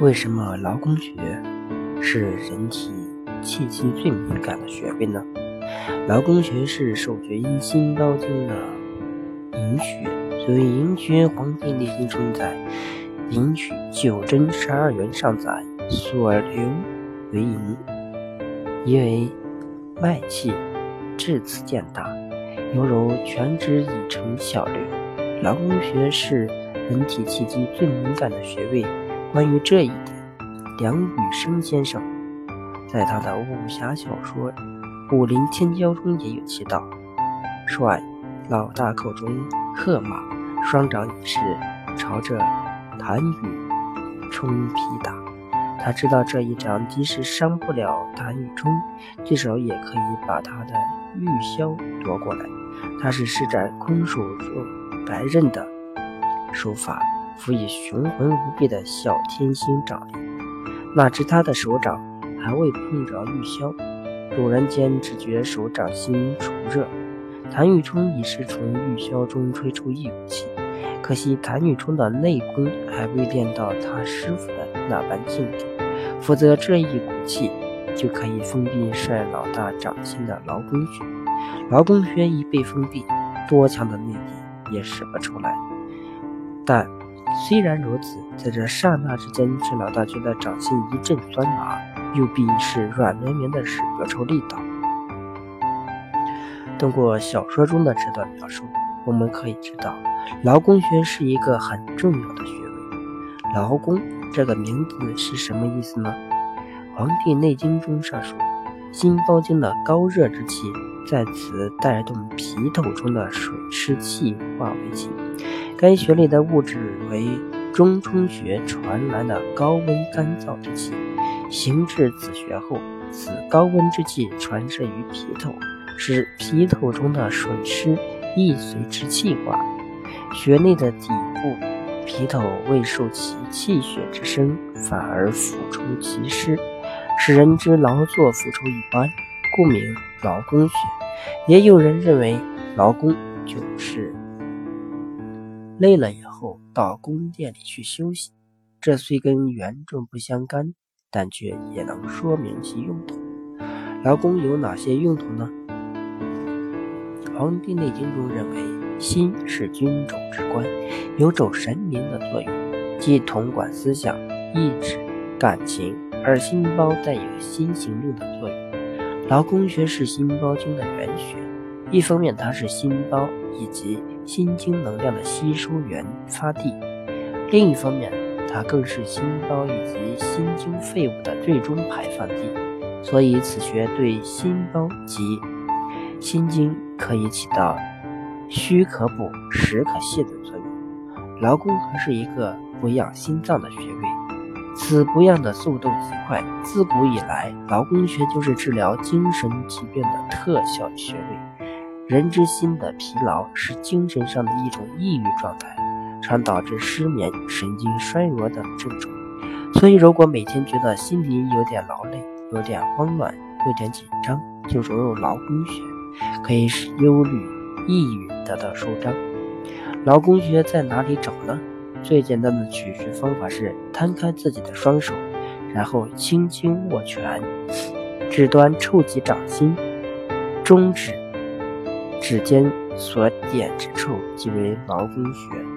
为什么劳宫穴是人体气机最敏感的穴位呢？劳宫穴是手厥阴心包经的营穴，所以营穴，《黄帝内经》中在“营取九针十二元”上载，所流为营，因为脉气至此见大，犹如全指已成小流。劳宫穴是人体气机最敏感的穴位。关于这一点，梁羽生先生在他的武侠小说《武林天骄》中也有提到：帅老大口中喝马，双掌也是朝着谭羽冲劈打。他知道这一掌即使伤不了谭羽冲，至少也可以把他的玉箫夺过来。他是施展空手做白刃的手法。辅以雄浑无比的小天星掌力，哪知他的手掌还未碰着玉箫，陡然间只觉手掌心灼热。谭玉冲已是从玉箫中吹出一股气，可惜谭玉冲的内功还未练到他师傅的那般境界，否则这一股气就可以封闭帅老大掌心的劳宫穴。劳宫穴一被封闭，多强的内力也使不出来。但虽然如此，在这刹那之间，陈老大觉得掌心一阵酸麻，右臂是软绵绵的，使不出力道。通过小说中的这段描述，我们可以知道，劳宫穴是一个很重要的穴位。劳宫这个名字是什么意思呢？《黄帝内经》中上说，心包经的高热之气在此带动皮头中的水湿气化为气。该穴里的物质为中冲穴传来的高温干燥之气，行至此穴后，此高温之气传射于皮头，使皮头中的水湿亦随之气化。穴内的底部皮头未受其气血之生，反而浮出其湿，使人之劳作付出一般，故名劳宫穴。也有人认为劳宫就是。累了以后到宫殿里去休息，这虽跟原著不相干，但却也能说明其用途。劳宫有哪些用途呢？《黄帝内经》中认为，心是君主之官，有主神明的作用，即统管思想、意志、感情，而心包带有心行令的作用。劳宫穴是心包经的原穴，一方面它是心包以及心经能量的吸收源发地，另一方面，它更是心包以及心经废物的最终排放地，所以此穴对心包及心经可以起到虚可补、实可泻的作用。劳宫还是一个补养心脏的穴位，此补养的速度极快，自古以来，劳宫穴就是治疗精神疾病的特效穴位。人之心的疲劳是精神上的一种抑郁状态，常导致失眠、神经衰弱等症状。所以，如果每天觉得心里有点劳累、有点慌乱、有点紧张，就揉揉劳宫穴，可以使忧虑、抑郁得到舒张。劳宫穴在哪里找呢？最简单的取穴方法是摊开自己的双手，然后轻轻握拳，指端触及掌心，中指。指尖所点之处即为劳宫穴。